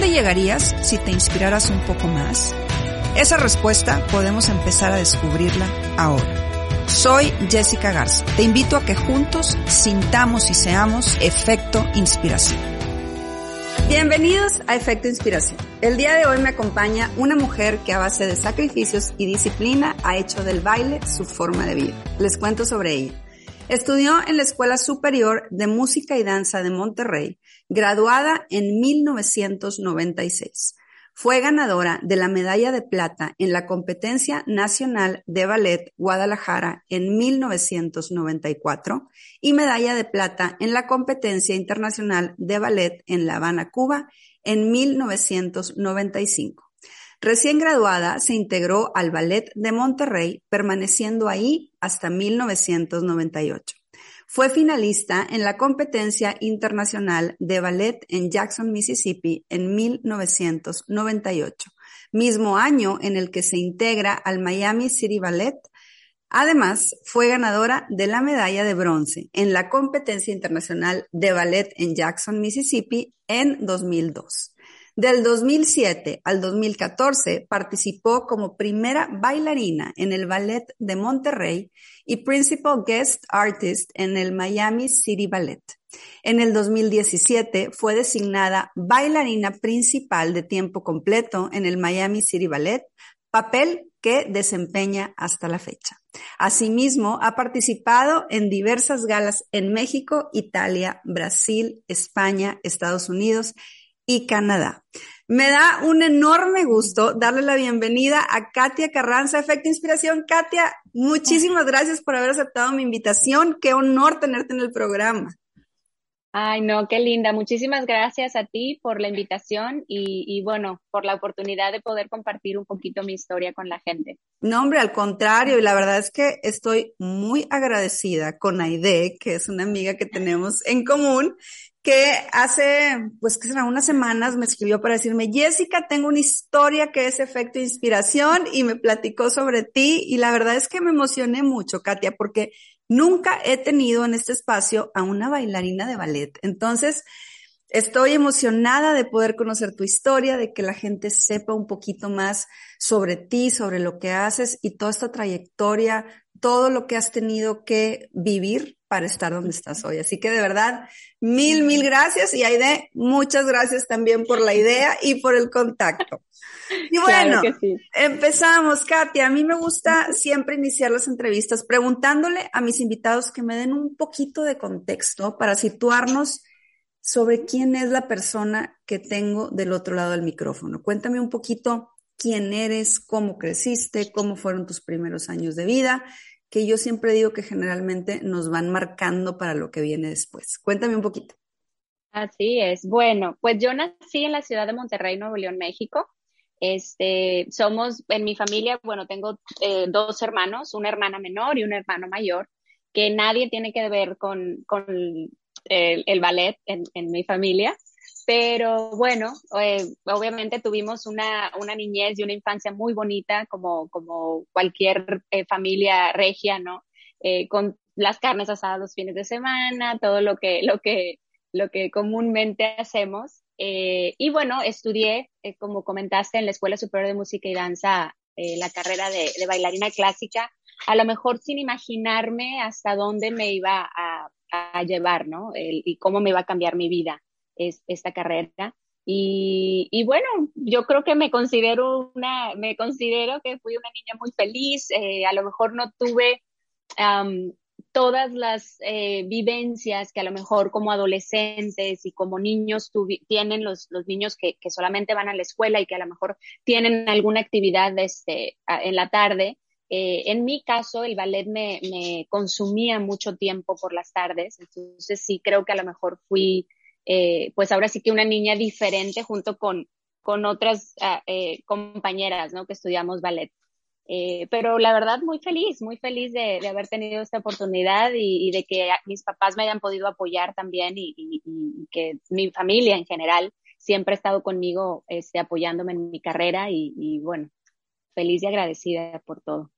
llegarías si te inspiraras un poco más? Esa respuesta podemos empezar a descubrirla ahora. Soy Jessica Garza. Te invito a que juntos sintamos y seamos efecto inspiración. Bienvenidos a Efecto Inspiración. El día de hoy me acompaña una mujer que a base de sacrificios y disciplina ha hecho del baile su forma de vida. Les cuento sobre ella. Estudió en la Escuela Superior de Música y Danza de Monterrey, graduada en 1996. Fue ganadora de la medalla de plata en la competencia nacional de ballet Guadalajara en 1994 y medalla de plata en la competencia internacional de ballet en La Habana, Cuba en 1995. Recién graduada, se integró al Ballet de Monterrey, permaneciendo ahí hasta 1998. Fue finalista en la competencia internacional de ballet en Jackson, Mississippi en 1998, mismo año en el que se integra al Miami City Ballet. Además, fue ganadora de la medalla de bronce en la competencia internacional de ballet en Jackson, Mississippi en 2002. Del 2007 al 2014 participó como primera bailarina en el Ballet de Monterrey y Principal Guest Artist en el Miami City Ballet. En el 2017 fue designada bailarina principal de tiempo completo en el Miami City Ballet, papel que desempeña hasta la fecha. Asimismo, ha participado en diversas galas en México, Italia, Brasil, España, Estados Unidos y Canadá. Me da un enorme gusto darle la bienvenida a Katia Carranza, Efecto Inspiración. Katia, muchísimas gracias por haber aceptado mi invitación. Qué honor tenerte en el programa. Ay, no, qué linda. Muchísimas gracias a ti por la invitación y, bueno, por la oportunidad de poder compartir un poquito mi historia con la gente. No, hombre, al contrario, y la verdad es que estoy muy agradecida con Aide, que es una amiga que tenemos en común, que hace, pues que será unas semanas me escribió para decirme, Jessica, tengo una historia que es efecto inspiración y me platicó sobre ti y la verdad es que me emocioné mucho, Katia, porque nunca he tenido en este espacio a una bailarina de ballet. Entonces, estoy emocionada de poder conocer tu historia, de que la gente sepa un poquito más sobre ti, sobre lo que haces y toda esta trayectoria, todo lo que has tenido que vivir para estar donde estás hoy. Así que de verdad, mil, mil gracias y Aide, muchas gracias también por la idea y por el contacto. Y bueno, empezamos, Katia. A mí me gusta siempre iniciar las entrevistas preguntándole a mis invitados que me den un poquito de contexto para situarnos sobre quién es la persona que tengo del otro lado del micrófono. Cuéntame un poquito quién eres, cómo creciste, cómo fueron tus primeros años de vida que yo siempre digo que generalmente nos van marcando para lo que viene después. Cuéntame un poquito. Así es. Bueno, pues yo nací en la ciudad de Monterrey, Nuevo León, México. Este, somos, en mi familia, bueno, tengo eh, dos hermanos, una hermana menor y un hermano mayor, que nadie tiene que ver con, con el, ballet en, en mi familia. Pero bueno, eh, obviamente tuvimos una, una, niñez y una infancia muy bonita, como, como cualquier eh, familia regia, ¿no? Eh, con las carnes asadas los fines de semana, todo lo que, lo que, lo que comúnmente hacemos. y bueno, estudié, como comentaste, en la Escuela Superior de Música y Danza, la carrera de, bailarina clásica, a lo mejor sin imaginarme hasta dónde me iba a, a llevar, ¿no? y cómo me iba a cambiar mi vida es, esta carrera. Y, y, bueno, yo creo que me considero una, me considero que fui una niña muy feliz. Eh, a lo mejor no tuve todas las eh, vivencias que a lo mejor como adolescentes y como niños tienen los, los niños que, que, solamente van a la escuela y que a lo mejor tienen alguna actividad este, en la tarde. Eh, en mi caso, el ballet me, me consumía mucho tiempo por las tardes, entonces sí creo que a lo mejor fui eh, pues ahora sí que una niña diferente junto con, con otras ah, eh, compañeras, ¿no? Que estudiamos ballet. Eh, pero la verdad, muy feliz, muy feliz de, de haber tenido esta oportunidad y, de que mis papás me hayan podido apoyar también y, que mi familia en general siempre ha estado conmigo este, apoyándome en mi carrera y bueno, feliz y agradecida por todo.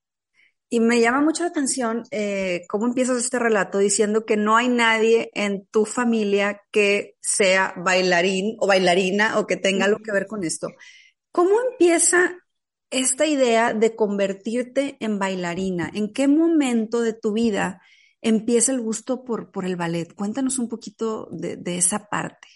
Y me llama mucho la atención eh, cómo empiezas este relato diciendo que no hay nadie en tu familia que sea bailarín o bailarina o que tenga algo que ver con esto. ¿Cómo empieza esta idea de convertirte en bailarina? ¿En qué momento de tu vida empieza el gusto por, por el ballet? Cuéntanos un poquito de, de esa parte.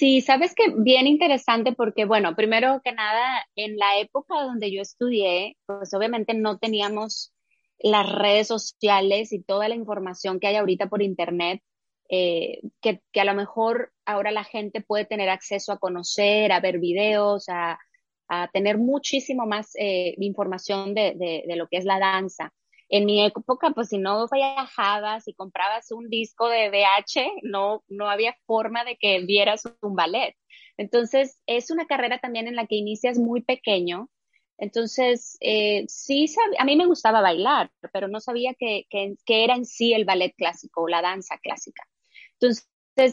Sí, sabes que bien interesante porque, bueno, primero que nada, en la época donde yo estudié, pues obviamente no teníamos las redes sociales y toda la información que hay ahorita por internet, eh, que, a lo mejor ahora la gente puede tener acceso a conocer, a ver videos, a, a tener muchísimo más eh, información de, de, de, lo que es la danza. En mi época, pues si no viajabas y comprabas un disco de VH, no, no había forma de que vieras un ballet. Entonces, es una carrera también en la que inicias muy pequeño. Entonces, eh, sí, a mí me gustaba bailar, pero no sabía que, que, que, era en sí el ballet clásico o la danza clásica. Entonces,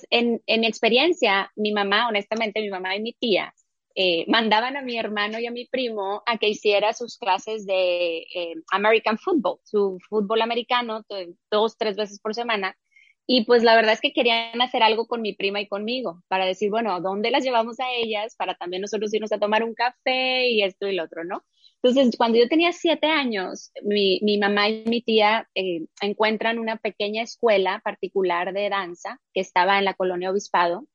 en, en mi experiencia, mi mamá, honestamente, mi mamá y mi tía, eh, mandaban a mi hermano y a mi primo a que hiciera sus clases de eh, American Football, su fútbol americano, dos, tres veces por semana. Y pues la verdad es que querían hacer algo con mi prima y conmigo, para decir, bueno, ¿dónde las llevamos a ellas? Para también nosotros irnos a tomar un café y esto y lo otro, ¿no? Entonces, cuando yo tenía siete años, mi, mamá y mi tía eh, encuentran una pequeña escuela particular de danza que estaba en la colonia Obispado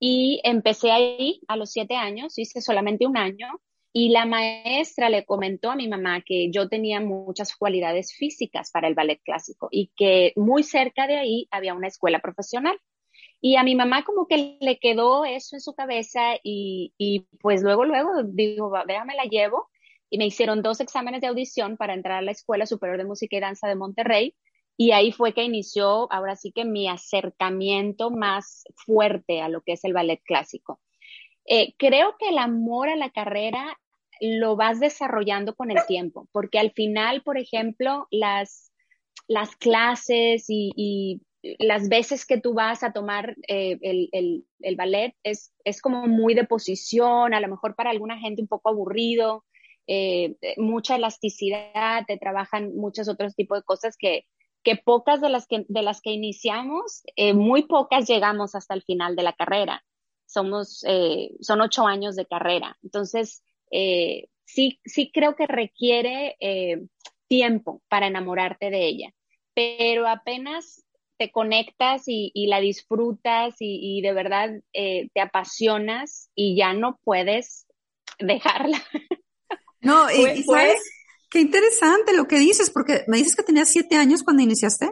y empecé ahí a los siete años, hice solamente un año y la maestra le comentó a mi mamá que yo tenía muchas cualidades físicas para el ballet clásico y que muy cerca de ahí había una escuela profesional. Y a mi mamá como que le quedó eso en su cabeza y, y pues luego, luego digo, déjame la llevo. Y me hicieron dos exámenes de audición para entrar a la Escuela Superior de Música y Danza de Monterrey y ahí fue que inició, ahora sí que mi acercamiento más fuerte a lo que es el ballet clásico. Eh, creo que el amor a la carrera lo vas desarrollando con el tiempo, porque al final, por ejemplo, las, las clases y, las veces que tú vas a tomar eh, el, el, el, ballet es, es como muy de posición, a lo mejor para alguna gente un poco aburrido, eh, mucha elasticidad, te trabajan muchos otros tipos de cosas que, que pocas de las que, de las que iniciamos, eh, muy pocas llegamos hasta el final de la carrera. Somos, eh, son ocho años de carrera. Entonces, eh, sí, sí creo que requiere eh, tiempo para enamorarte de ella, pero apenas te conectas y, y la disfrutas y, y de verdad te apasionas y ya no puedes dejarla. No, y, ¿sabes? Qué interesante lo que dices, porque me dices que tenías siete años cuando iniciaste.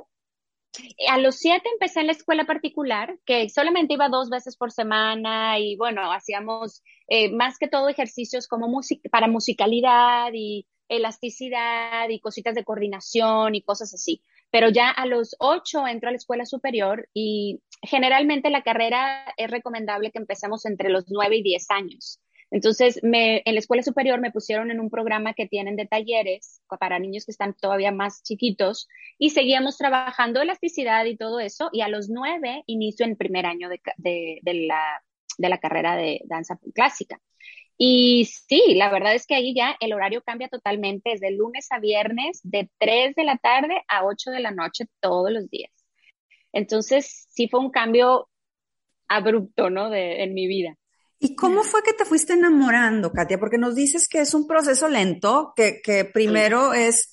A los siete empecé en la escuela particular, que solamente iba dos veces por semana y bueno, hacíamos eh, más que todo ejercicios como para musicalidad y elasticidad y cositas de coordinación y cosas así. Pero ya a los ocho entro a la escuela superior y generalmente la carrera es recomendable que empecemos entre los nueve y diez años. Entonces, en la escuela superior me pusieron en un programa que tienen de talleres para niños que están todavía más chiquitos y seguíamos trabajando elasticidad y todo eso. Y a los nueve inicio en primer año de, de, de, la, de la carrera de danza clásica. Y sí, la verdad es que ahí ya el horario cambia totalmente, desde lunes a viernes, de 3 de la tarde a 8 de la noche todos los días. Entonces, sí fue un cambio abrupto, ¿no? De, en mi vida. ¿Y cómo fue que te fuiste enamorando, Katia? Porque nos dices que es un proceso lento, que, que primero es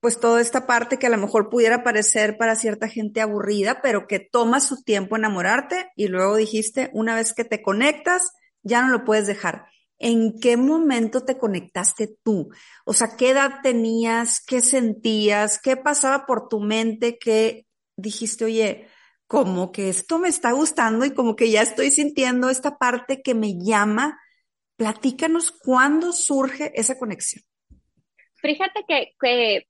pues toda esta parte que a lo mejor pudiera parecer para cierta gente aburrida, pero que toma su tiempo enamorarte y luego dijiste, una vez que te conectas, ya no lo puedes dejar. ¿En qué momento te conectaste tú? O sea, ¿qué edad tenías? ¿Qué sentías? ¿Qué pasaba por tu mente? ¿Qué dijiste, oye, como que esto me está gustando y como que ya estoy sintiendo esta parte que me llama? Platícanos cuándo surge esa conexión. Fíjate que, que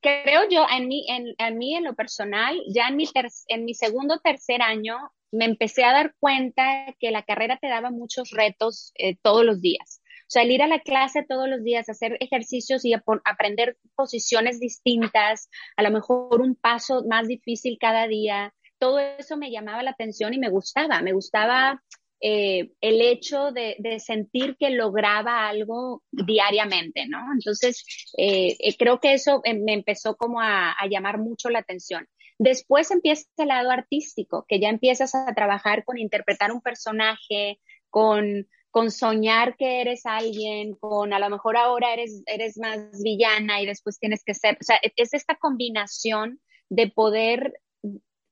creo yo, en mí, en, en mí, en lo personal, ya en mi, en mi segundo tercer año, me empecé a dar cuenta que la carrera te daba muchos retos eh, todos los días. O sea, el ir a la clase todos los días, hacer ejercicios y aprender posiciones distintas, a lo mejor un paso más difícil cada día, todo eso me llamaba la atención y me gustaba. Me gustaba eh, el hecho de, sentir que lograba algo diariamente, ¿no? Entonces, eh, eh, creo que eso me empezó como a, llamar mucho la atención. Después empieza el lado artístico, que ya empiezas a trabajar con interpretar un personaje, con, con soñar que eres alguien, con a lo mejor ahora eres, eres más villana y después tienes que ser, o sea, es esta combinación de poder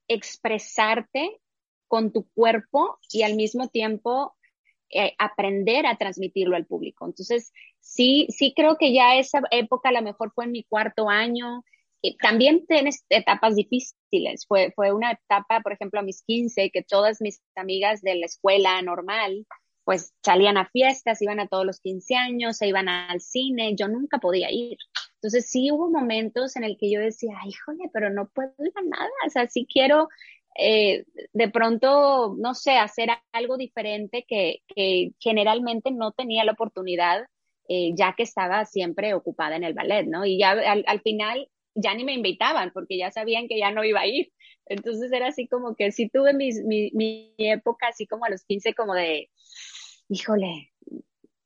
expresarte con tu cuerpo y al mismo tiempo eh, aprender a transmitirlo al público. Entonces, sí, sí creo que ya esa época a lo mejor fue en mi cuarto año. también tienes etapas difíciles. Fue, fue una etapa, por ejemplo, a mis 15, que todas mis amigas de la escuela normal, pues salían a fiestas, iban a todos los 15 años, se iban al cine, yo nunca podía ir. Entonces sí hubo momentos en el que yo decía, híjole, pero no puedo ir a nada, o sea, sí quiero eh, de pronto, no sé, hacer algo diferente que, generalmente no tenía la oportunidad, eh, ya que estaba siempre ocupada en el ballet, ¿no? Y ya al, final ya ni me invitaban porque ya sabían que ya no iba a ir. Entonces era así como que sí tuve mi, mi, época así como a los 15 como de, híjole,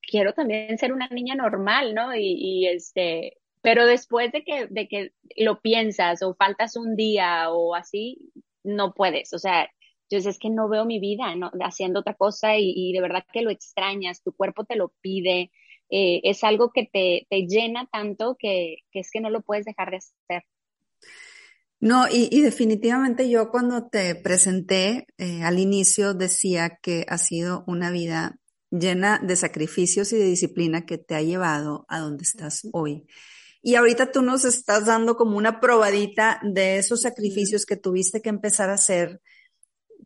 quiero también ser una niña normal, ¿no? Y este, pero después de que, de que lo piensas o faltas un día o así, no puedes, o sea, yo es que no veo mi vida ¿no? haciendo otra cosa y, de verdad que lo extrañas, tu cuerpo te lo pide, eh, es algo que te, llena tanto que, es que no lo puedes dejar de hacer. No, y, definitivamente yo cuando te presenté eh, al inicio decía que ha sido una vida llena de sacrificios y de disciplina que te ha llevado a donde estás hoy. Y ahorita tú nos estás dando como una probadita de esos sacrificios que tuviste que empezar a hacer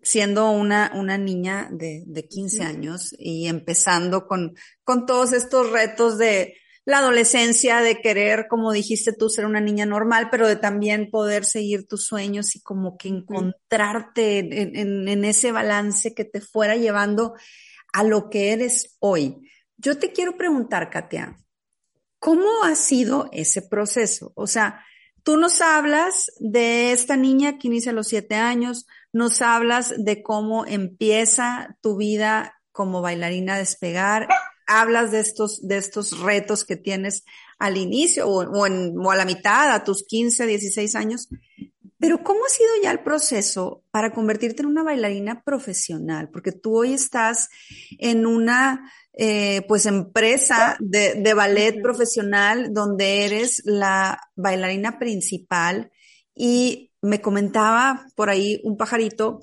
siendo una, una niña de, de 15 años y empezando con, con todos estos retos de la adolescencia, de querer, como dijiste tú, ser una niña normal, pero de también poder seguir tus sueños y como que encontrarte en, en, en ese balance que te fuera llevando a lo que eres hoy. Yo te quiero preguntar, Katia, ¿Cómo ha sido ese proceso? O sea, tú nos hablas de esta niña que inicia a los siete años, nos hablas de cómo empieza tu vida como bailarina a despegar, hablas de estos, de estos retos que tienes al inicio o, o a la mitad, a tus 15, 16 años. Pero ¿cómo ha sido ya el proceso para convertirte en una bailarina profesional? Porque tú hoy estás en una eh, pues empresa de, de ballet profesional donde eres la bailarina principal y me comentaba por ahí un pajarito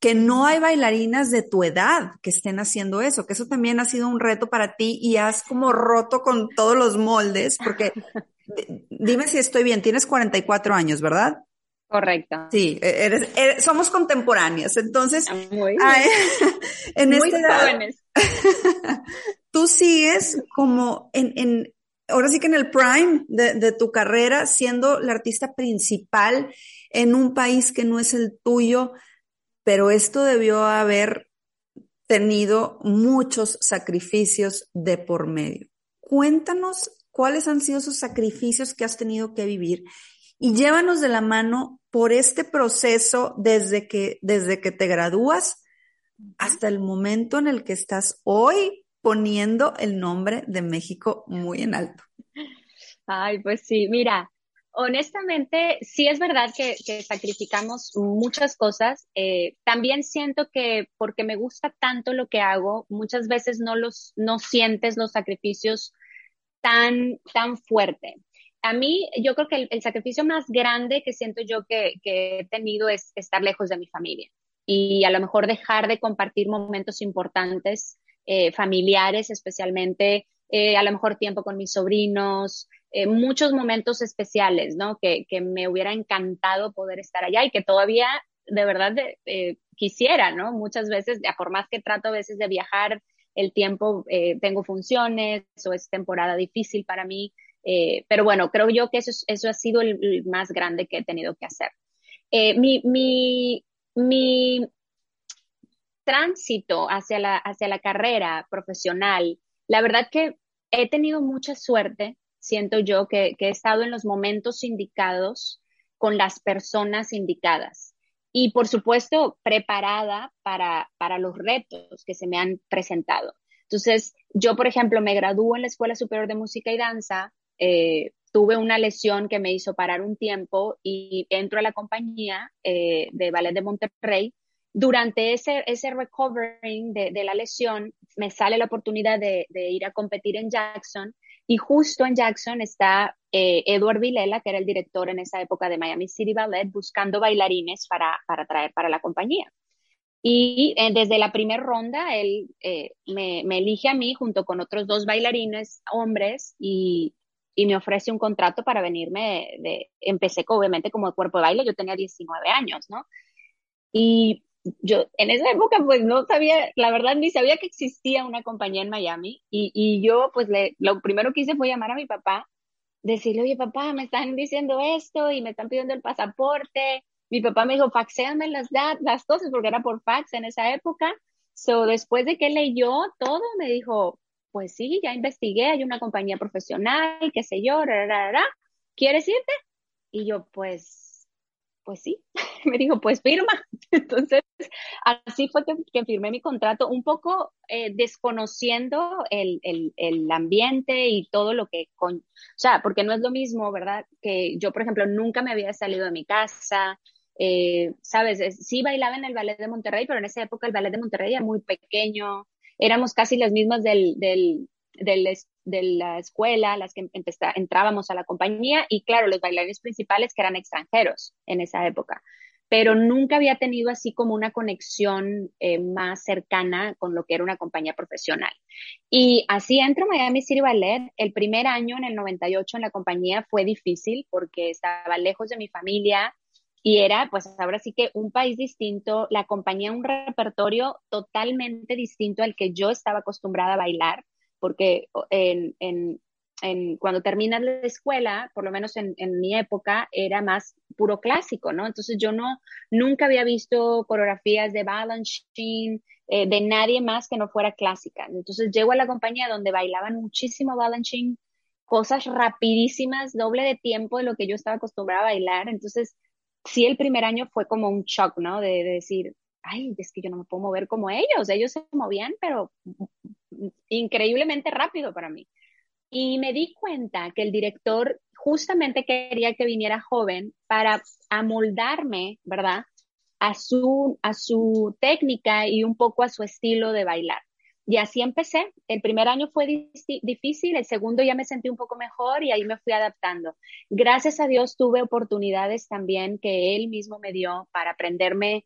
que no hay bailarinas de tu edad que estén haciendo eso, que eso también ha sido un reto para ti y has como roto con todos los moldes, porque dime si estoy bien, tienes 44 años, ¿verdad? Correcto. Sí, e-, eres, somos contemporáneas, entonces, ah, muy, en muy jóvenes. tú sigues como en, en, ahora sí que en el prime de, de, tu carrera, siendo la artista principal en un país que no es el tuyo, pero esto debió haber tenido muchos sacrificios de por medio. Cuéntanos cuáles han sido esos sacrificios que has tenido que vivir y llévanos de la mano por este proceso desde que, desde que te gradúas hasta el momento en el que estás hoy poniendo el nombre de México muy en alto. Ay, pues sí, mira, honestamente, sí es verdad que, sacrificamos muchas cosas. Eh, también siento que porque me gusta tanto lo que hago, muchas veces no los, no sientes los sacrificios tan, tan fuerte. A mí yo creo que el, sacrificio más grande que siento yo que, he tenido es estar lejos de mi familia y a lo mejor dejar de compartir momentos importantes, eh, familiares especialmente, eh, a lo mejor tiempo con mis sobrinos, eh, muchos momentos especiales, ¿no? Que, que, me hubiera encantado poder estar allá y que todavía de verdad quisiera, ¿no? Muchas veces, por más que trato a veces de viajar, el tiempo, tengo funciones o es temporada difícil para mí, eh, pero bueno, creo yo que eso, eso ha sido el, más grande que he tenido que hacer. Eh, mi, mi, mi, tránsito hacia la, hacia la carrera profesional, la verdad que he tenido mucha suerte, siento yo, que, que he estado en los momentos indicados con las personas indicadas y por supuesto preparada para, para los retos que se me han presentado. Entonces, yo, por ejemplo, me gradúo en la Escuela Superior de Música y Danza eh, tuve una lesión que me hizo parar un tiempo y entro a la compañía eh, de Ballet de Monterrey. Durante ese, ese recovering de, la lesión, me sale la oportunidad de, ir a competir en Jackson y justo en Jackson está eh, Edward Vilela, que era el director en esa época de Miami City Ballet, buscando bailarines para, para traer para la compañía. Y desde la primera ronda, él me, me, elige a mí junto con otros dos bailarines hombres y, y me ofrece un contrato para venirme de, empecé obviamente como cuerpo de baile, yo tenía 19 años, ¿no? Y yo en esa época pues no sabía, la verdad ni sabía que existía una compañía en Miami y, y yo pues le, lo primero que hice fue llamar a mi papá, decirle, oye papá, me están diciendo esto y me están pidiendo el pasaporte. Mi papá me dijo, faxéame las, las cosas porque era por fax en esa época. So, después de que leyó todo, me dijo, pues sí, ya investigué, hay una compañía profesional, qué sé yo, ¿quieres irte? Y yo, pues, pues sí, me dijo, pues firma. Entonces, así fue que, firmé mi contrato, un poco eh, desconociendo el, el, el, ambiente y todo lo que, con, o sea, porque no es lo mismo, ¿verdad? Que yo, por ejemplo, nunca me había salido de mi casa, eh, sabes, sí bailaba en el ballet de Monterrey, pero en esa época el ballet de Monterrey era muy pequeño, éramos casi las mismas de la escuela, las que entrábamos a la compañía y claro, los bailarines principales que eran extranjeros en esa época, pero nunca había tenido así como una conexión eh, más cercana con lo que era una compañía profesional. Y así entro a Miami City Ballet. El primer año, en el 98, en la compañía fue difícil porque estaba lejos de mi familia, y era, pues ahora sí que un país distinto, la compañía un repertorio totalmente distinto al que yo estaba acostumbrada a bailar, porque en, en, en cuando terminas la escuela, por lo menos en, mi época, era más puro clásico, ¿no? Entonces yo no, nunca había visto coreografías de Balanchine, eh, de nadie más que no fuera clásica. Entonces llego a la compañía donde bailaban muchísimo Balanchine, cosas rapidísimas, doble de tiempo de lo que yo estaba acostumbrada a bailar. Entonces, sí el primer año fue como un shock, ¿no? De, decir, ay, es que yo no me puedo mover como ellos, ellos se movían, pero increíblemente rápido para mí. Y me di cuenta que el director justamente quería que viniera joven para amoldarme, ¿verdad? A su, a su técnica y un poco a su estilo de bailar. Y así empecé. El primer año fue difícil, el segundo ya me sentí un poco mejor y ahí me fui adaptando. Gracias a Dios tuve oportunidades también que él mismo me dio para aprenderme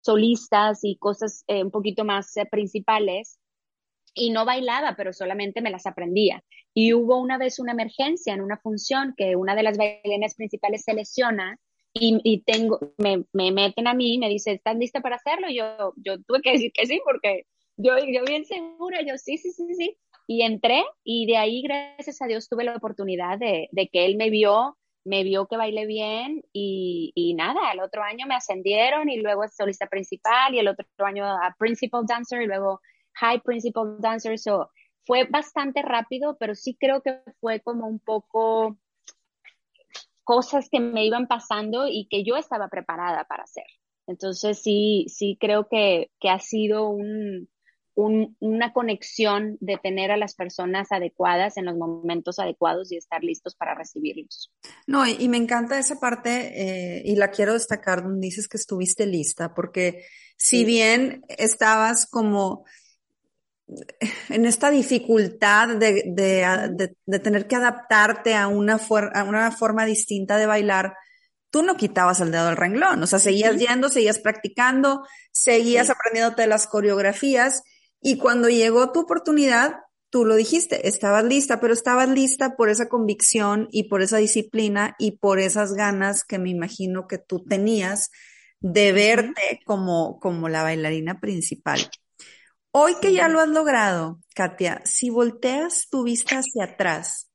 solistas y cosas eh, un poquito más eh, principales. Y no bailaba, pero solamente me las aprendía. Y hubo una vez una emergencia en una función que una de las bailarinas principales se lesiona y, tengo, me, me, meten a mí y me dice, ¿estás lista para hacerlo? Y yo, yo tuve que decir que sí porque yo, yo bien segura, yo sí, sí, sí, sí. Y entré y de ahí, gracias a Dios, tuve la oportunidad de, de que él me vio, me vio que bailé bien y, y, nada, el otro año me ascendieron y luego solista principal y el otro año a principal dancer y luego high principal dancer. So, fue bastante rápido, pero sí creo que fue como un poco cosas que me iban pasando y que yo estaba preparada para hacer. Entonces sí, sí creo que, que ha sido un, una conexión de tener a las personas adecuadas en los momentos adecuados y estar listos para recibirlos. No, y, me encanta esa parte eh, y la quiero destacar donde dices que estuviste lista, porque si bien estabas como en esta dificultad de, tener que adaptarte a una, a una forma distinta de bailar, tú no quitabas el dedo del renglón, o sea, seguías yendo, seguías practicando, seguías aprendiéndote las coreografías y cuando llegó tu oportunidad, tú lo dijiste, estabas lista, pero estabas lista por esa convicción y por esa disciplina y por esas ganas que me imagino que tú tenías de verte como, como la bailarina principal. Hoy que ya lo has logrado, Katia, si volteas tu vista hacia atrás,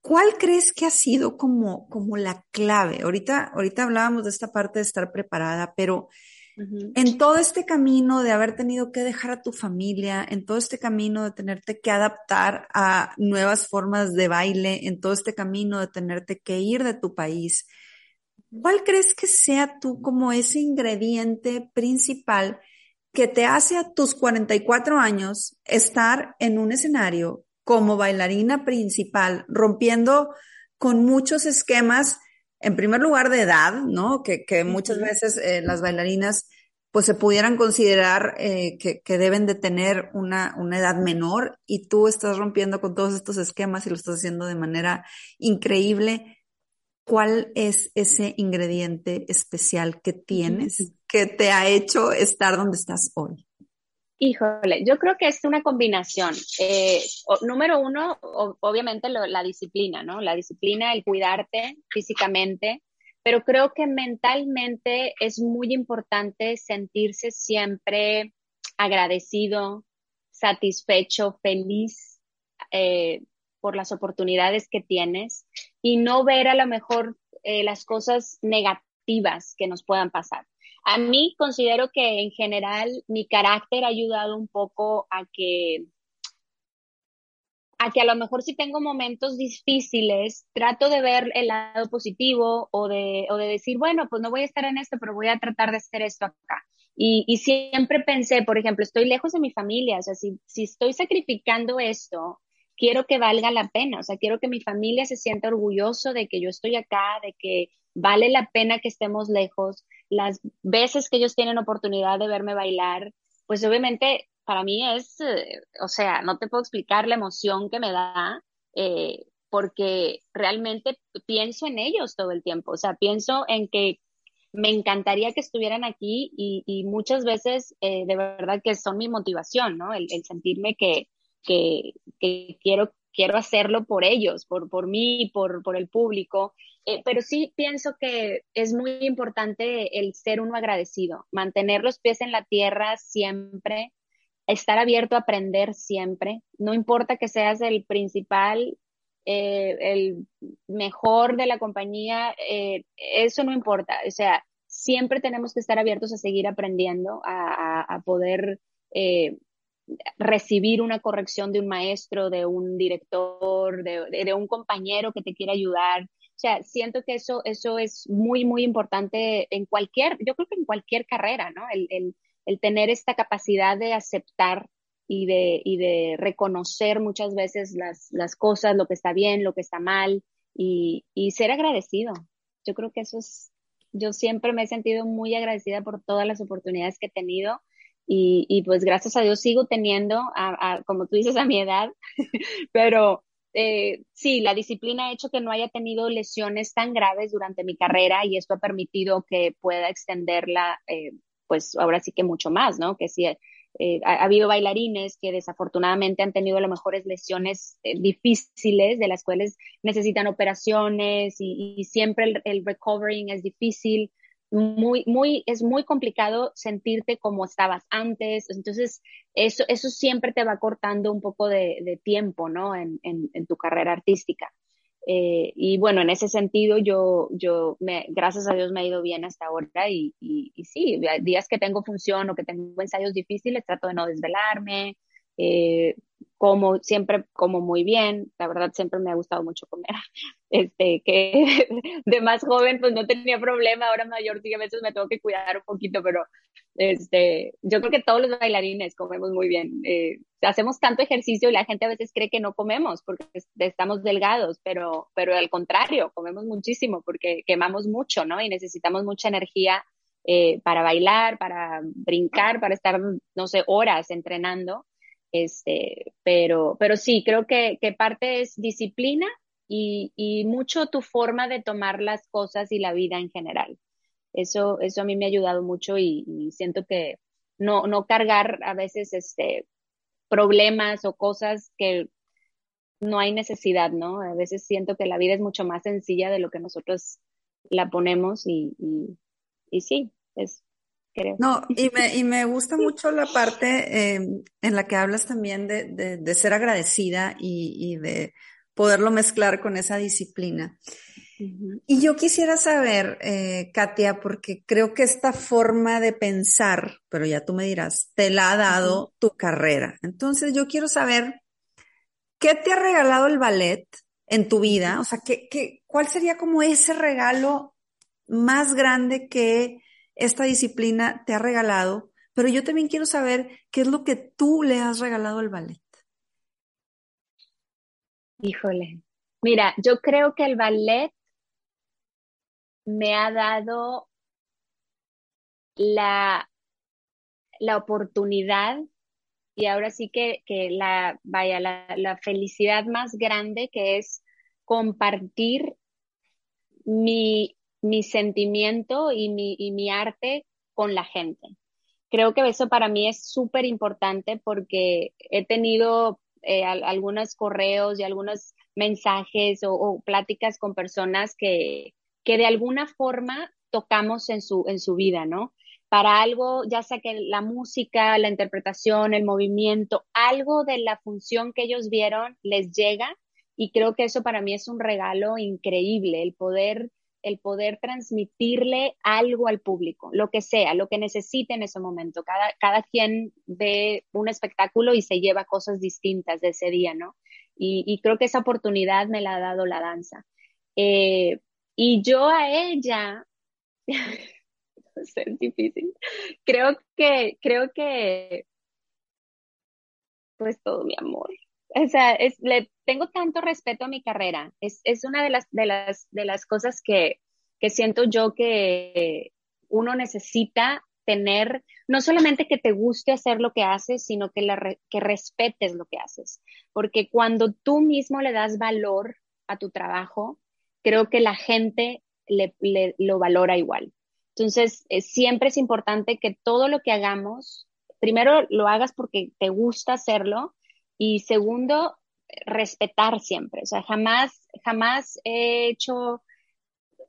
¿cuál crees que ha sido como, como la clave? Ahorita, ahorita hablábamos de esta parte de estar preparada, pero en todo este camino de haber tenido que dejar a tu familia, en todo este camino de tenerte que adaptar a nuevas formas de baile, en todo este camino de tenerte que ir de tu país, ¿cuál crees que sea tú como ese ingrediente principal? que te hace a tus 44 años estar en un escenario como bailarina principal, rompiendo con muchos esquemas, en primer lugar de edad, ¿no? Que, muchas veces eh, las bailarinas pues se pudieran considerar eh, que, que, deben de tener una, una, edad menor y tú estás rompiendo con todos estos esquemas y lo estás haciendo de manera increíble. ¿Cuál es ese ingrediente especial que tienes que te ha hecho estar donde estás hoy? Híjole, yo creo que es una combinación. Eh, número uno, obviamente la disciplina, ¿no? La disciplina, el cuidarte físicamente, pero creo que mentalmente es muy importante sentirse siempre agradecido, satisfecho, feliz eh, por las oportunidades que tienes y no ver a lo mejor eh, las cosas negativas que nos puedan pasar. A mí considero que en general mi carácter ha ayudado un poco a que a que a lo mejor si tengo momentos difíciles, trato de ver el lado positivo o de, o de decir, bueno, pues no voy a estar en esto, pero voy a tratar de hacer esto acá. Y, siempre pensé, por ejemplo, estoy lejos de mi familia, o sea, si, si estoy sacrificando esto, quiero que valga la pena, o sea, quiero que mi familia se sienta orgulloso de que yo estoy acá, de que vale la pena que estemos lejos las veces que ellos tienen oportunidad de verme bailar, pues obviamente para mí es, eh, o sea, no te puedo explicar la emoción que me da, eh, porque realmente pienso en ellos todo el tiempo, o sea, pienso en que me encantaría que estuvieran aquí y, muchas veces eh, de verdad que son mi motivación, ¿no? El, sentirme que, que, que, quiero, quiero hacerlo por ellos, por, por mí, por, por el público. Eh, pero sí pienso que es muy importante el ser uno agradecido, mantener los pies en la tierra siempre, estar abierto a aprender siempre, no importa que seas el principal, eh, el mejor de la compañía, eh, eso no importa, o sea, siempre tenemos que estar abiertos a seguir aprendiendo, a, poder recibir una corrección de un maestro, de un director, de, un compañero que te quiera ayudar. O sea, siento que eso, eso es muy, muy importante en cualquier, yo creo que en cualquier carrera, ¿no? El, el, el tener esta capacidad de aceptar y de, y de reconocer muchas veces las, las cosas, lo que está bien, lo que está mal y, y ser agradecido. Yo creo que eso es, yo siempre me he sentido muy agradecida por todas las oportunidades que he tenido y, y pues gracias a Dios sigo teniendo, a, como tú dices, a mi edad, pero eh, sí, la disciplina ha hecho que no haya tenido lesiones tan graves durante mi carrera y esto ha permitido que pueda extenderla, eh, pues ahora sí que mucho más, ¿no? Que sí, eh, ha, habido bailarines que desafortunadamente han tenido a lo mejores lesiones eh, difíciles, de las cuales necesitan operaciones y, y siempre el, el, recovering es difícil muy, muy, es muy complicado sentirte como estabas antes. Entonces, eso, eso siempre te va cortando un poco de, tiempo, ¿no? En, en, en, tu carrera artística. Eh, y bueno, en ese sentido, yo, yo me, gracias a Dios me ha ido bien hasta ahora y, y, y sí, días que tengo función o que tengo ensayos difíciles, trato de no desvelarme, eh, como siempre como muy bien, la verdad siempre me ha gustado mucho comer, este, que de más joven pues no tenía problema, ahora mayor sí a me tengo que cuidar un poquito, pero este, yo creo que todos los bailarines comemos muy bien, eh, hacemos tanto ejercicio y la gente a veces cree que no comemos porque estamos delgados, pero, pero al contrario, comemos muchísimo porque quemamos mucho, ¿no? Y necesitamos mucha energía eh, para bailar, para brincar, para estar, no sé, horas entrenando. Este, pero, pero sí, creo que, que parte es disciplina y, y, mucho tu forma de tomar las cosas y la vida en general. Eso, eso a mí me ha ayudado mucho y, y siento que no, no cargar a veces este, problemas o cosas que no hay necesidad, ¿no? A veces siento que la vida es mucho más sencilla de lo que nosotros la ponemos y, y, y sí, es, creo. No, y me, y me gusta mucho la parte eh, en la que hablas también de, de, de ser agradecida y, y, de poderlo mezclar con esa disciplina. Y yo quisiera saber, eh, Katia, porque creo que esta forma de pensar, pero ya tú me dirás, te la ha dado tu carrera. Entonces yo quiero saber, ¿qué te ha regalado el ballet en tu vida? O sea, ¿qué, qué, ¿cuál sería como ese regalo más grande que esta disciplina te ha regalado? Pero yo también quiero saber qué es lo que tú le has regalado al ballet. Híjole, mira, yo creo que el ballet me ha dado la, la oportunidad y ahora sí que, que la, vaya, la, la, felicidad más grande que es compartir mi, mi sentimiento y mi, y mi arte con la gente. Creo que eso para mí es súper importante porque he tenido eh, algunos correos y algunos mensajes o, o, pláticas con personas que, que de alguna forma tocamos en su, en su vida, ¿no? Para algo, ya sea que la música, la interpretación, el movimiento, algo de la función que ellos vieron les llega y creo que eso para mí es un regalo increíble, el poder el poder transmitirle algo al público, lo que sea, lo que necesite en ese momento. Cada, cada quien ve un espectáculo y se lleva cosas distintas de ese día, ¿no? Y, creo que esa oportunidad me la ha dado la danza. Eh, y yo a ella, es difícil, creo que, creo que, pues todo mi amor. Tengo tanto respeto a mi carrera. Es, es una de las, de las, de las cosas que, que siento yo que uno necesita tener, no solamente que te guste hacer lo que haces, sino que, la, que respetes lo que haces. Porque cuando tú mismo le das valor a tu trabajo, creo que la gente le, le, lo valora igual. Entonces, eh, siempre es importante que todo lo que hagamos, primero lo hagas porque te gusta hacerlo y segundo, respetar siempre. O sea, jamás, jamás he hecho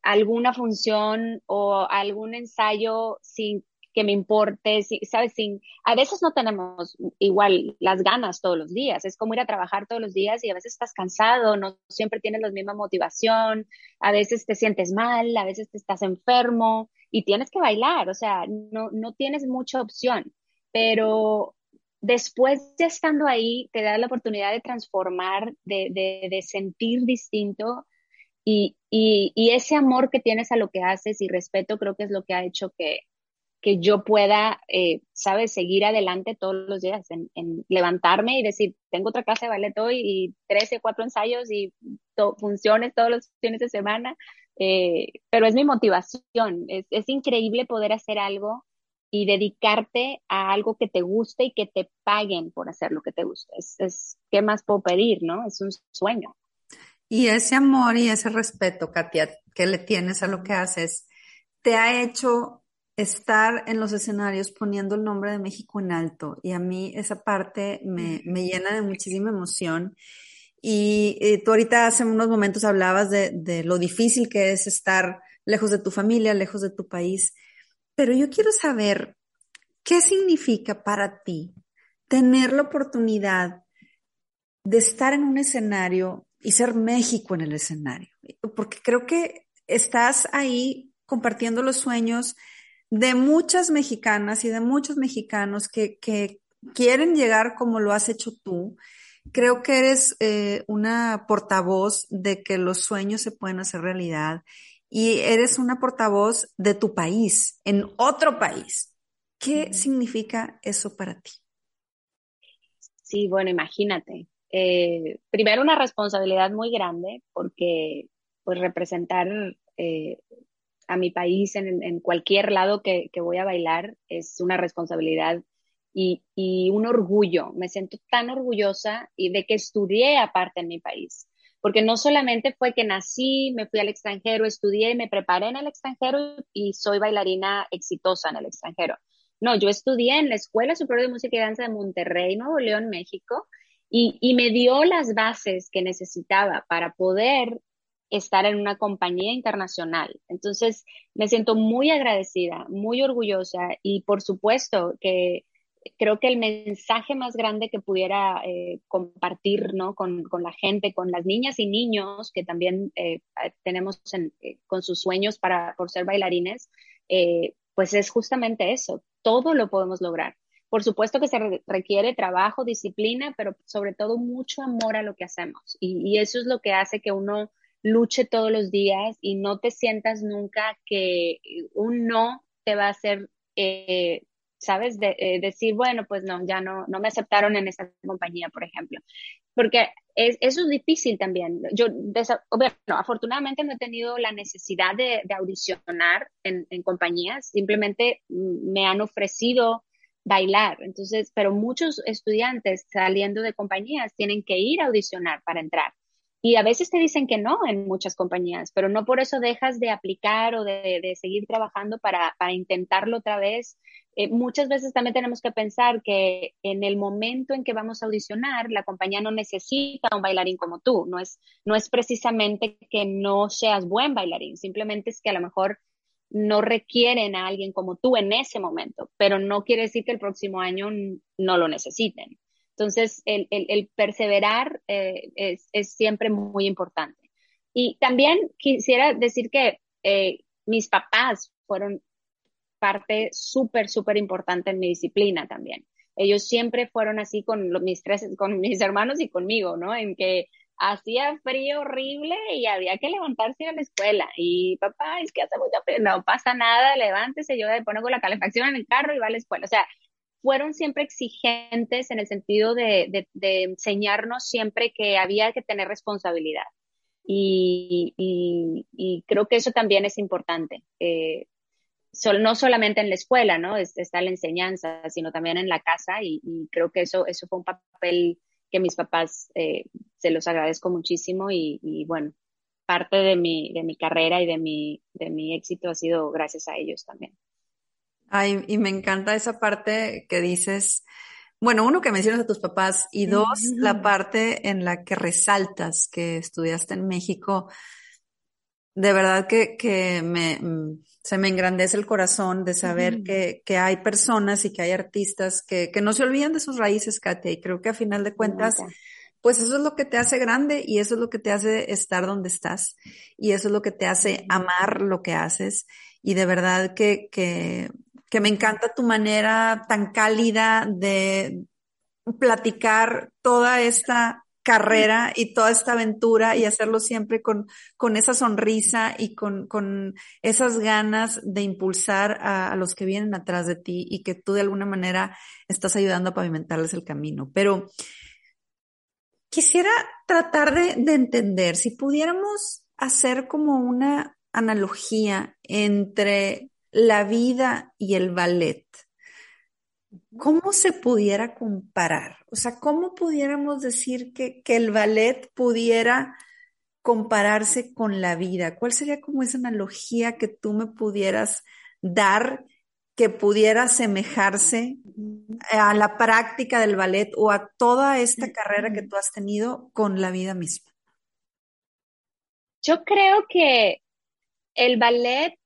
alguna función o algún ensayo sin que me importe, ¿sabes? Sin, a veces no tenemos igual las ganas todos los días, es como ir a trabajar todos los días y a veces estás cansado, no siempre tienes la misma motivación, a veces te sientes mal, a veces te estás enfermo y tienes que bailar, o sea, no, no tienes mucha opción, pero después de estando ahí, te da la oportunidad de transformar, de, de, de sentir distinto y, y, y ese amor que tienes a lo que haces y respeto creo que es lo que ha hecho que, que yo pueda, eh, ¿sabes?, seguir adelante todos los días, en, en, levantarme y decir, tengo otra clase de ballet hoy y tres o cuatro ensayos y to funciones todos los fines de semana, eh, pero es mi motivación, es, es, increíble poder hacer algo y dedicarte a algo que te guste y que te paguen por hacer lo que te gusta. Es, es ¿qué más puedo pedir, no? Es un sueño. Y ese amor y ese respeto, Katia, que le tienes a lo que haces, te ha hecho estar en los escenarios poniendo el nombre de México en alto. Y a mí esa parte me, me llena de muchísima emoción. Y eh, tú ahorita hace unos momentos hablabas de, de, lo difícil que es estar lejos de tu familia, lejos de tu país. Pero yo quiero saber qué significa para ti tener la oportunidad de estar en un escenario y ser México en el escenario. Porque creo que estás ahí compartiendo los sueños de muchas mexicanas y de muchos mexicanos que, quieren llegar como lo has hecho tú. Creo que eres eh, una portavoz de que los sueños se pueden hacer realidad y eres una portavoz de tu país, en otro país. ¿Qué significa eso para ti? Sí, bueno, imagínate. Eh, primero una responsabilidad muy grande porque pues representar eh, a mi país en, cualquier lado que, voy a bailar es una responsabilidad y, y, un orgullo. Me siento tan orgullosa y de que estudié aparte en mi país. Porque no solamente fue que nací, me fui al extranjero, estudié, me preparé en el extranjero y soy bailarina exitosa en el extranjero. No, yo estudié en la Escuela Superior de Música y Danza de Monterrey, Nuevo León, México, y, y me dio las bases que necesitaba para poder estar en una compañía internacional. Entonces, me siento muy agradecida, muy orgullosa y por supuesto que creo que el mensaje más grande que pudiera eh, compartir ¿no? con, con, la gente, con las niñas y niños que también eh, tenemos eh, con sus sueños para, por ser bailarines, pues es justamente eso, todo lo podemos lograr. Por supuesto que se requiere trabajo, disciplina, pero sobre todo mucho amor a lo que hacemos. Y, eso es lo que hace que uno luche todos los días y no te sientas nunca que un no te va a hacer, ¿sabes? De, eh, decir, bueno, pues no, ya no, no me aceptaron en esa compañía, por ejemplo. Porque es, eso es difícil también. Yo, bueno, afortunadamente no he tenido la necesidad de, de audicionar en, en compañías, simplemente me han ofrecido bailar. Entonces, pero muchos estudiantes saliendo de compañías tienen que ir a audicionar para entrar. Y a veces te dicen que no en muchas compañías, pero no por eso dejas de aplicar o de, seguir trabajando para, intentarlo otra vez. Eh, muchas veces también tenemos que pensar que en el momento en que vamos a audicionar, la compañía no necesita un bailarín como tú. No es, no es precisamente que no seas buen bailarín, simplemente es que a lo mejor no requieren a alguien como tú en ese momento, pero no quiere decir que el próximo año no lo necesiten. Entonces, el, perseverar eh, es, siempre muy importante. Y también quisiera decir que eh, mis papás fueron parte súper, súper importante en mi disciplina también. Ellos siempre fueron así con mis tres, con mis hermanos y conmigo, ¿no? En que hacía frío horrible y había que levantarse a la escuela. Y papá, es que hace mucho frío, no pasa nada, levántese, yo le pongo la calefacción en el carro y va a la escuela. O sea, fueron siempre exigentes en el sentido de, enseñarnos siempre que había que tener responsabilidad. Y, creo que eso también es importante. Eh, no solamente en la escuela, ¿no? está la enseñanza, sino también en la casa y, creo que eso, eso fue un papel que mis papás eh, se los agradezco muchísimo y, bueno, parte de mi, de mi carrera y de mi, de mi éxito ha sido gracias a ellos también. Ay, y me encanta esa parte que dices, bueno, uno que mencionas a tus papás y dos, la parte en la que resaltas que estudiaste en México. De verdad que, que me, mm, se me engrandece el corazón de saber que, que, hay personas y que hay artistas que, que no se olvidan de sus raíces, Katia, y creo que a final de cuentas, pues eso es lo que te hace grande y eso es lo que te hace estar donde estás y eso es lo que te hace amar lo que haces. Y de verdad que, que que me encanta tu manera tan cálida de platicar toda esta carrera y toda esta aventura y hacerlo siempre con, con esa sonrisa y con, con esas ganas de impulsar a, los que vienen atrás de ti y que tú de alguna manera estás ayudando a pavimentarles el camino. Pero quisiera tratar de, de entender si pudiéramos hacer como una analogía entre la vida y el ballet, ¿cómo se pudiera comparar? O sea, ¿cómo pudiéramos decir que, el ballet pudiera compararse con la vida? ¿Cuál sería como esa analogía que tú me pudieras dar que pudiera asemejarse a la práctica del ballet o a toda esta carrera que tú has tenido con la vida misma? Yo creo que el ballet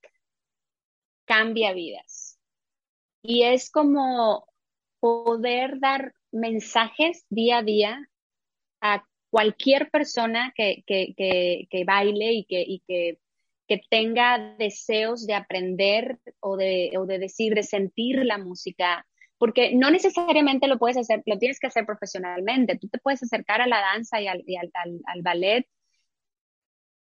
cambia vidas. Y es como poder dar mensajes día a día a cualquier persona que, baile y, que, que, que, tenga deseos de aprender o de, o de decir, de sentir la música. Porque no necesariamente lo puedes hacer, lo tienes que hacer profesionalmente. Tú te puedes acercar a la danza y al, al ballet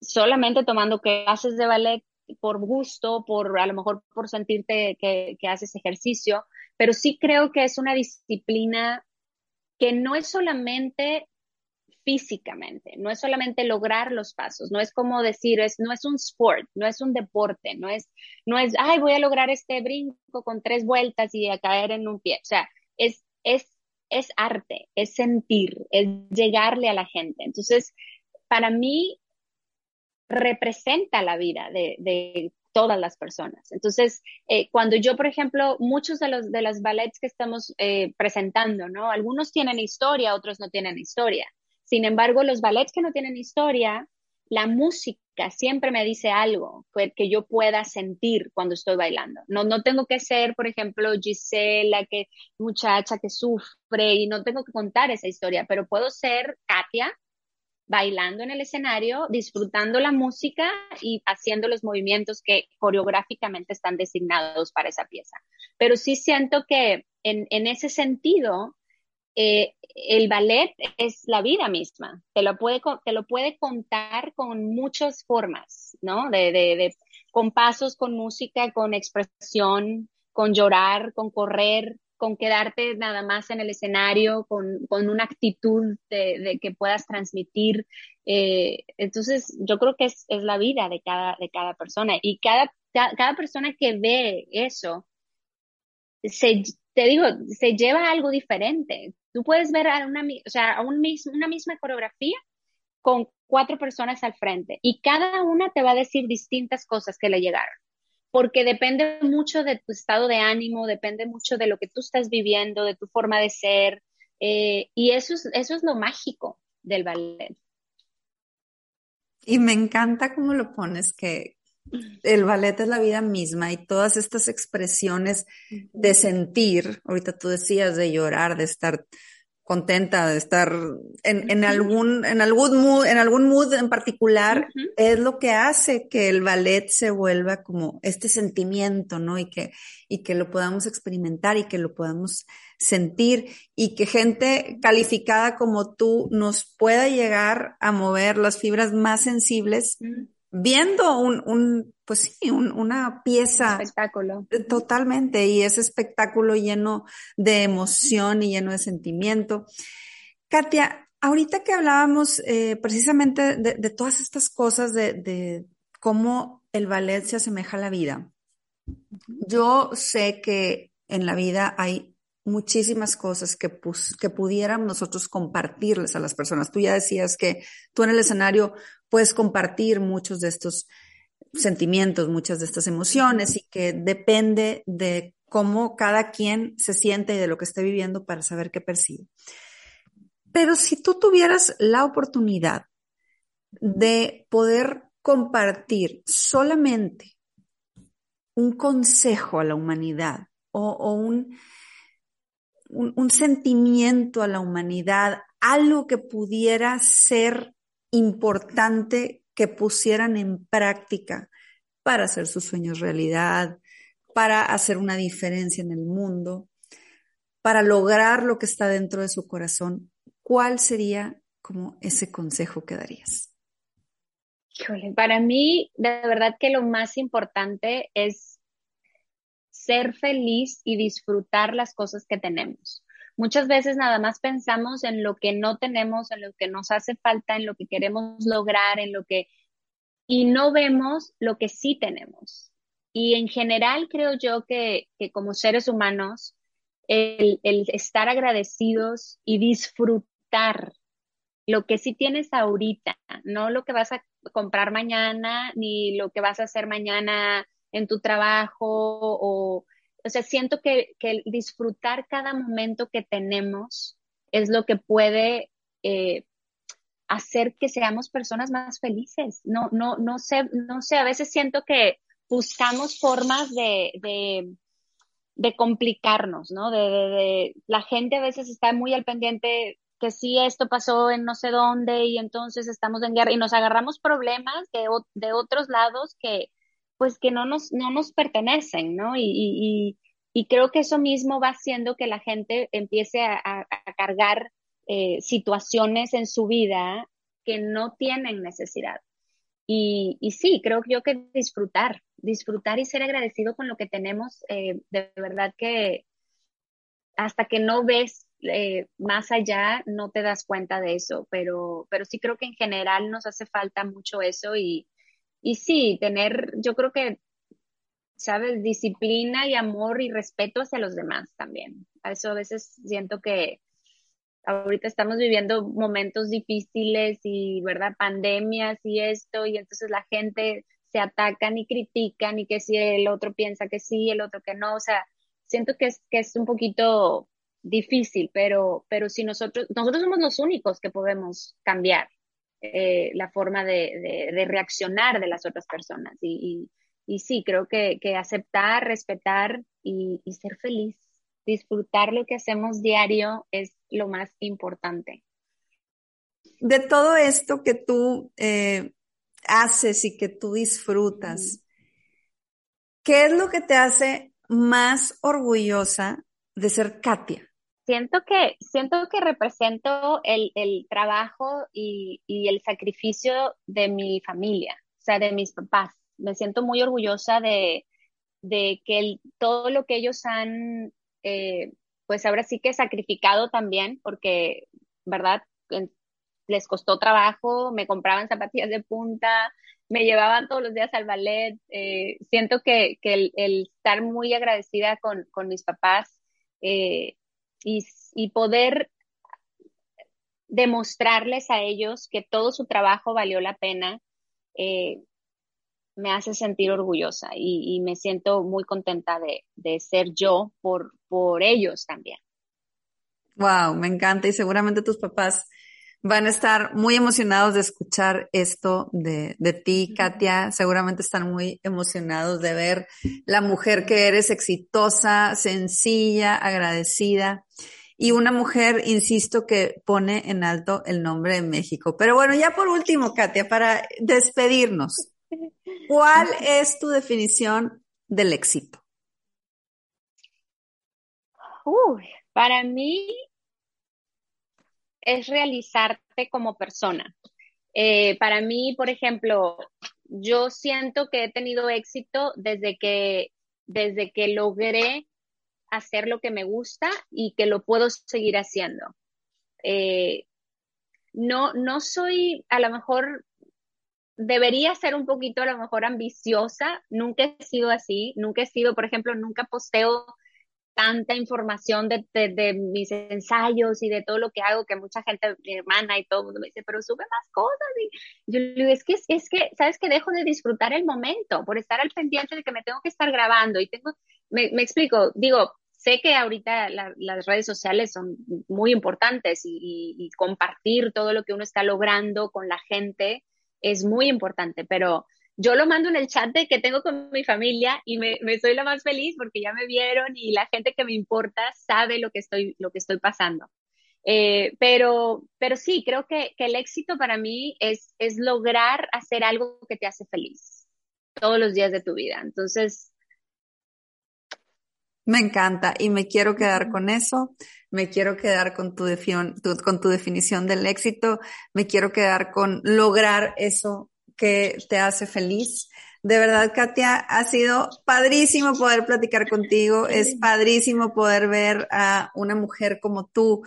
solamente tomando clases de ballet por gusto, por a lo mejor por sentirte que, haces ejercicio, pero sí creo que es una disciplina que no es solamente físicamente, no es solamente lograr los pasos, no es como decir, es, no es un sport, no es un deporte, no es, no es, ay, voy a lograr este brinco con tres vueltas y a caer en un pie, o sea, es, es, es arte, es sentir, es llegarle a la gente. Entonces, para mí, representa la vida de, todas las personas. Entonces, eh, cuando yo, por ejemplo, muchos de los de las ballets que estamos eh, presentando, ¿no? Algunos tienen historia, otros no tienen historia. Sin embargo, los ballets que no tienen historia, la música siempre me dice algo que yo pueda sentir cuando estoy bailando. No, no tengo que ser, por ejemplo, Gisela, que muchacha que sufre y no tengo que contar esa historia, pero puedo ser Katia bailando en el escenario, disfrutando la música y haciendo los movimientos que coreográficamente están designados para esa pieza. Pero sí siento que en, en ese sentido, eh, el ballet es la vida misma, te lo puede, te lo puede contar con muchas formas, ¿no? De, de, con pasos, con música, con expresión, con llorar, con correr, con quedarte nada más en el escenario, con, con una actitud de, que puedas transmitir. Eh, entonces, yo creo que es, es, la vida de cada, de cada persona y cada, cada persona que ve eso, se, te digo, se lleva algo diferente. Tú puedes ver a una, o sea, a un una misma coreografía con cuatro personas al frente y cada una te va a decir distintas cosas que le llegaron, porque depende mucho de tu estado de ánimo, depende mucho de lo que tú estás viviendo, de tu forma de ser, eh, y eso es, eso es lo mágico del ballet. Y me encanta cómo lo pones, que, el ballet es la vida misma y todas estas expresiones de sentir, ahorita tú decías de llorar, de estar contenta, de estar en, algún, en algún mood, en algún mood en particular, es lo que hace que el ballet se vuelva como este sentimiento, ¿no? Y que, y que lo podamos experimentar y que lo podamos sentir y que gente calificada como tú nos pueda llegar a mover las fibras más sensibles viendo un, un pues sí, una pieza. Espectáculo. Totalmente, y ese espectáculo lleno de emoción y lleno de sentimiento. Katia, ahorita que hablábamos eh, precisamente de, todas estas cosas, de, de cómo el ballet se asemeja a la vida, yo sé que en la vida hay muchísimas cosas que, que pudiéramos nosotros compartirles a las personas. Tú ya decías que tú en el escenario puedes compartir muchos de estos sentimientos, muchas de estas emociones y que depende de cómo cada quien se siente y de lo que esté viviendo para saber qué percibe. Pero si tú tuvieras la oportunidad de poder compartir solamente un consejo a la humanidad o, un, un, sentimiento a la humanidad, algo que pudiera ser importante que pusieran en práctica para hacer sus sueños realidad, para hacer una diferencia en el mundo, para lograr lo que está dentro de su corazón, ¿cuál sería como ese consejo que darías? Híjole, para mí, de verdad que lo más importante es ser feliz y disfrutar las cosas que tenemos. Muchas veces nada más pensamos en lo que no tenemos, en lo que nos hace falta, en lo que queremos lograr, en lo que... y no vemos lo que sí tenemos. Y en general creo yo que, como seres humanos, el, el estar agradecidos y disfrutar lo que sí tienes ahorita, no lo que vas a comprar mañana, ni lo que vas a hacer mañana en tu trabajo o o sea, siento que, que disfrutar cada momento que tenemos es lo que puede eh, hacer que seamos personas más felices. No, no, no sé, no sé, a veces siento que buscamos formas de, de, de complicarnos, ¿no? De, de, la gente a veces está muy al pendiente que sí esto pasó en no sé dónde y entonces estamos en guerra y nos agarramos problemas de, de otros lados que, pues que no nos, no nos pertenecen, ¿no? Y, y, creo que eso mismo va haciendo que la gente empiece a, cargar eh, situaciones en su vida que no tienen necesidad. Y, y, sí, creo yo que disfrutar, disfrutar y ser agradecido con lo que tenemos, eh, de verdad que hasta que no ves eh, más allá no te das cuenta de eso, pero, pero sí creo que en general nos hace falta mucho eso y, y sí, tener, yo creo que, sabes, disciplina y amor y respeto hacia los demás también. A eso a veces siento que ahorita estamos viviendo momentos difíciles y, ¿verdad? Pandemias y esto, y entonces la gente se atacan y critican y que si el otro piensa que sí, el otro que no, o sea, siento que es, que es un poquito difícil, pero, pero si nosotros, nosotros somos los únicos que podemos cambiar eh, la forma de, de, reaccionar de las otras personas. Y, y, sí, creo que, que aceptar, respetar y, y, ser feliz, disfrutar lo que hacemos diario es lo más importante. De todo esto que tú eh, haces y que tú disfrutas, ¿qué es lo que te hace más orgullosa de ser Katia? Siento que, siento que represento el, el trabajo y, y, el sacrificio de mi familia, o sea, de mis papás. Me siento muy orgullosa de, de que todo lo que ellos han, eh, pues ahora sí que sacrificado también, porque, ¿verdad? Les costó trabajo, me compraban zapatillas de punta, me llevaban todos los días al ballet. Eh, siento que, que el, el, estar muy agradecida con, con mis papás eh, y, poder demostrarles a ellos que todo su trabajo valió la pena, eh, me hace sentir orgullosa y, y me siento muy contenta de, de, ser yo por, por ellos también. Wow, me encanta y seguramente tus papás van a estar muy emocionados de escuchar esto de, de ti, Katia. Seguramente están muy emocionados de ver la mujer que eres, exitosa, sencilla, agradecida y una mujer, insisto, que pone en alto el nombre de México. Pero bueno, ya por último, Katia, para despedirnos, ¿cuál es tu definición del éxito? Uy, para mí es realizarte como persona. Eh, para mí, por ejemplo, yo siento que he tenido éxito desde que, desde que logré hacer lo que me gusta y que lo puedo seguir haciendo. Eh, no, no soy, a lo mejor, debería ser un poquito a lo mejor ambiciosa, nunca he sido así, nunca he sido, por ejemplo, nunca posteo tanta información de, de, mis ensayos y de todo lo que hago que mucha gente, mi hermana y todo el mundo me dice, pero sube más cosas. Y yo le digo, es que, es que, ¿sabes que Dejo de disfrutar el momento por estar al pendiente de que me tengo que estar grabando y tengo, me, me explico, digo, sé que ahorita la, las redes sociales son muy importantes y compartir todo lo que uno está logrando con la gente es muy importante, pero yo lo mando en el chat de que tengo con mi familia y me, me, soy la más feliz porque ya me vieron y la gente que me importa sabe lo que estoy, lo que estoy pasando. Eh, pero, pero sí, creo que, que, el éxito para mí es, es lograr hacer algo que te hace feliz todos los días de tu vida. Entonces... Me encanta y me quiero quedar con eso. Me quiero quedar con tu, tu, con tu definición del éxito. Me quiero quedar con lograr eso que te hace feliz. De verdad, Katia, ha sido padrísimo poder platicar contigo. Es padrísimo poder ver a una mujer como tú,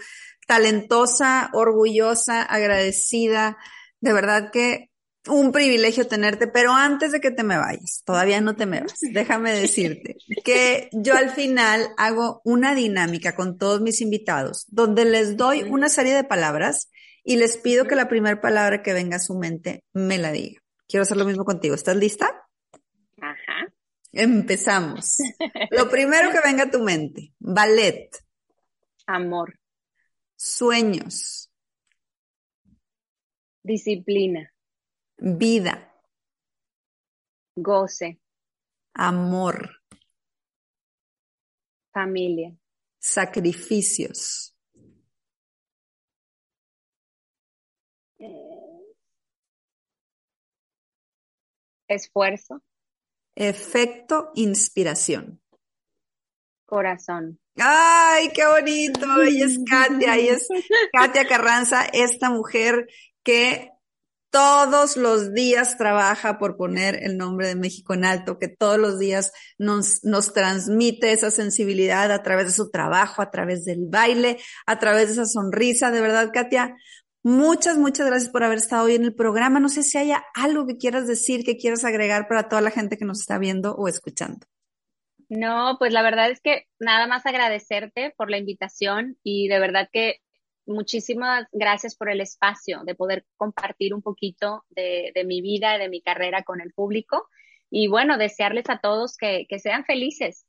talentosa, orgullosa, agradecida. De verdad que un privilegio tenerte, pero antes de que te me vayas, todavía no te me vas, déjame decirte que yo al final hago una dinámica con todos mis invitados donde les doy una serie de palabras y les pido que la primera palabra que venga a su mente me la diga. Quiero hacer lo mismo contigo. ¿Estás lista? Ajá. Empezamos. Lo primero que venga a tu mente. Ballet. Amor. Sueños. Disciplina. Vida. Goce. Amor. Familia. Sacrificios. Esfuerzo. Efecto inspiración. Corazón. ¡Ay, qué bonito! Ella es Katia, y es Katia Carranza, esta mujer que todos los días trabaja por poner el nombre de México en alto, que todos los días nos, nos transmite esa sensibilidad a través de su trabajo, a través del baile, a través de esa sonrisa. De verdad, Katia, muchas, muchas gracias por haber estado hoy en el programa. No sé si haya algo que quieras decir, que quieras agregar para toda la gente que nos está viendo o escuchando. No, pues la verdad es que nada más agradecerte por la invitación y de verdad que muchísimas gracias por el espacio de poder compartir un poquito de, mi vida y de mi carrera con el público. Y bueno, desearles a todos que, que sean felices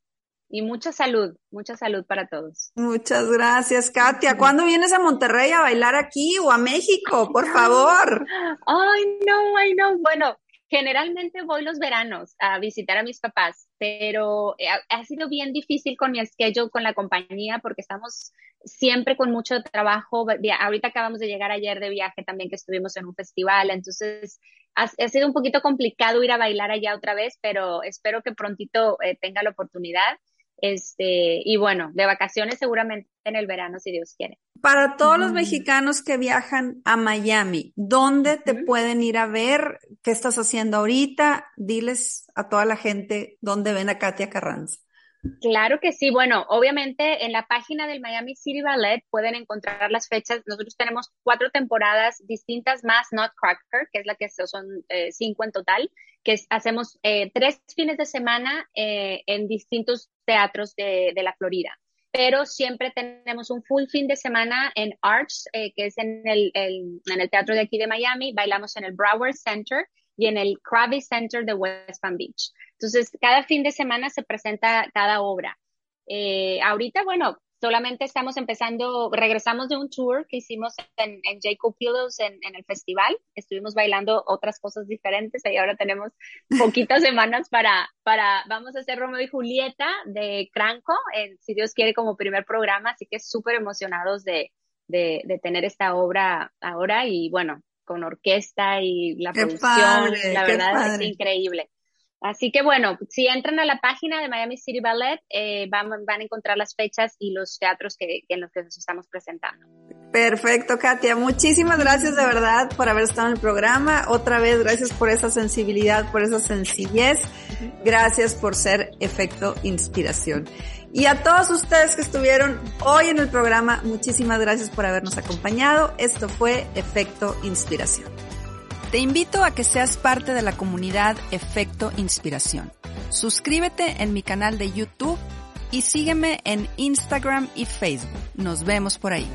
y mucha salud, mucha salud para todos. Muchas gracias, Katia. ¿Cuándo vienes a Monterrey a bailar aquí o a México? Por favor. Ay, no, ay, no. Bueno, Generalmente voy los veranos a visitar a mis papás, pero eh, ha, sido bien difícil con mi schedule con la compañía porque estamos siempre con mucho trabajo. Ahorita acabamos de llegar ayer de viaje también que estuvimos en un festival, entonces ha, sido un poquito complicado ir a bailar allá otra vez, pero espero que prontito eh, tenga la oportunidad. Este, y bueno, de vacaciones seguramente en el verano, si Dios quiere. Para todos los mexicanos que viajan a Miami, ¿dónde te pueden ir a ver? ¿Qué estás haciendo ahorita? Diles a toda la gente dónde ven a Katia Carranza. Claro que sí. Bueno, obviamente en la página del Miami City Ballet pueden encontrar las fechas. Nosotros tenemos cuatro temporadas distintas más Nutcracker, que es la que son eh, cinco en total, que hacemos eh, tres fines de semana eh, en distintos teatros de, la Florida. Pero siempre tenemos un full fin de semana en Arts, que es en el, en el teatro de aquí de Miami. Bailamos en el Broward Center y en el Krabby Center de West Palm Beach. Entonces, cada fin de semana se presenta cada obra. Eh, ahorita, bueno, solamente estamos empezando, regresamos de un tour que hicimos en, Jacob Pillows en, el festival. Estuvimos bailando otras cosas diferentes y ahora tenemos poquitas semanas para, para, vamos a hacer Romeo y Julieta de Cranco, si Dios quiere, como primer programa. Así que súper emocionados de, de, de tener esta obra ahora y bueno, con orquesta y la producción, la verdad es increíble. Así que bueno, si entran a la página de Miami City Ballet, eh, van, van, a encontrar las fechas y los teatros que, en los que nos estamos presentando. Perfecto, Katia. Muchísimas gracias de verdad por haber estado en el programa. Otra vez, gracias por esa sensibilidad, por esa sencillez. Gracias por ser efecto inspiración. Y a todos ustedes que estuvieron hoy en el programa, muchísimas gracias por habernos acompañado. Esto fue Efecto Inspiración. Te invito a que seas parte de la comunidad Efecto Inspiración. Suscríbete en mi canal de YouTube y sígueme en Instagram y Facebook. Nos vemos por ahí.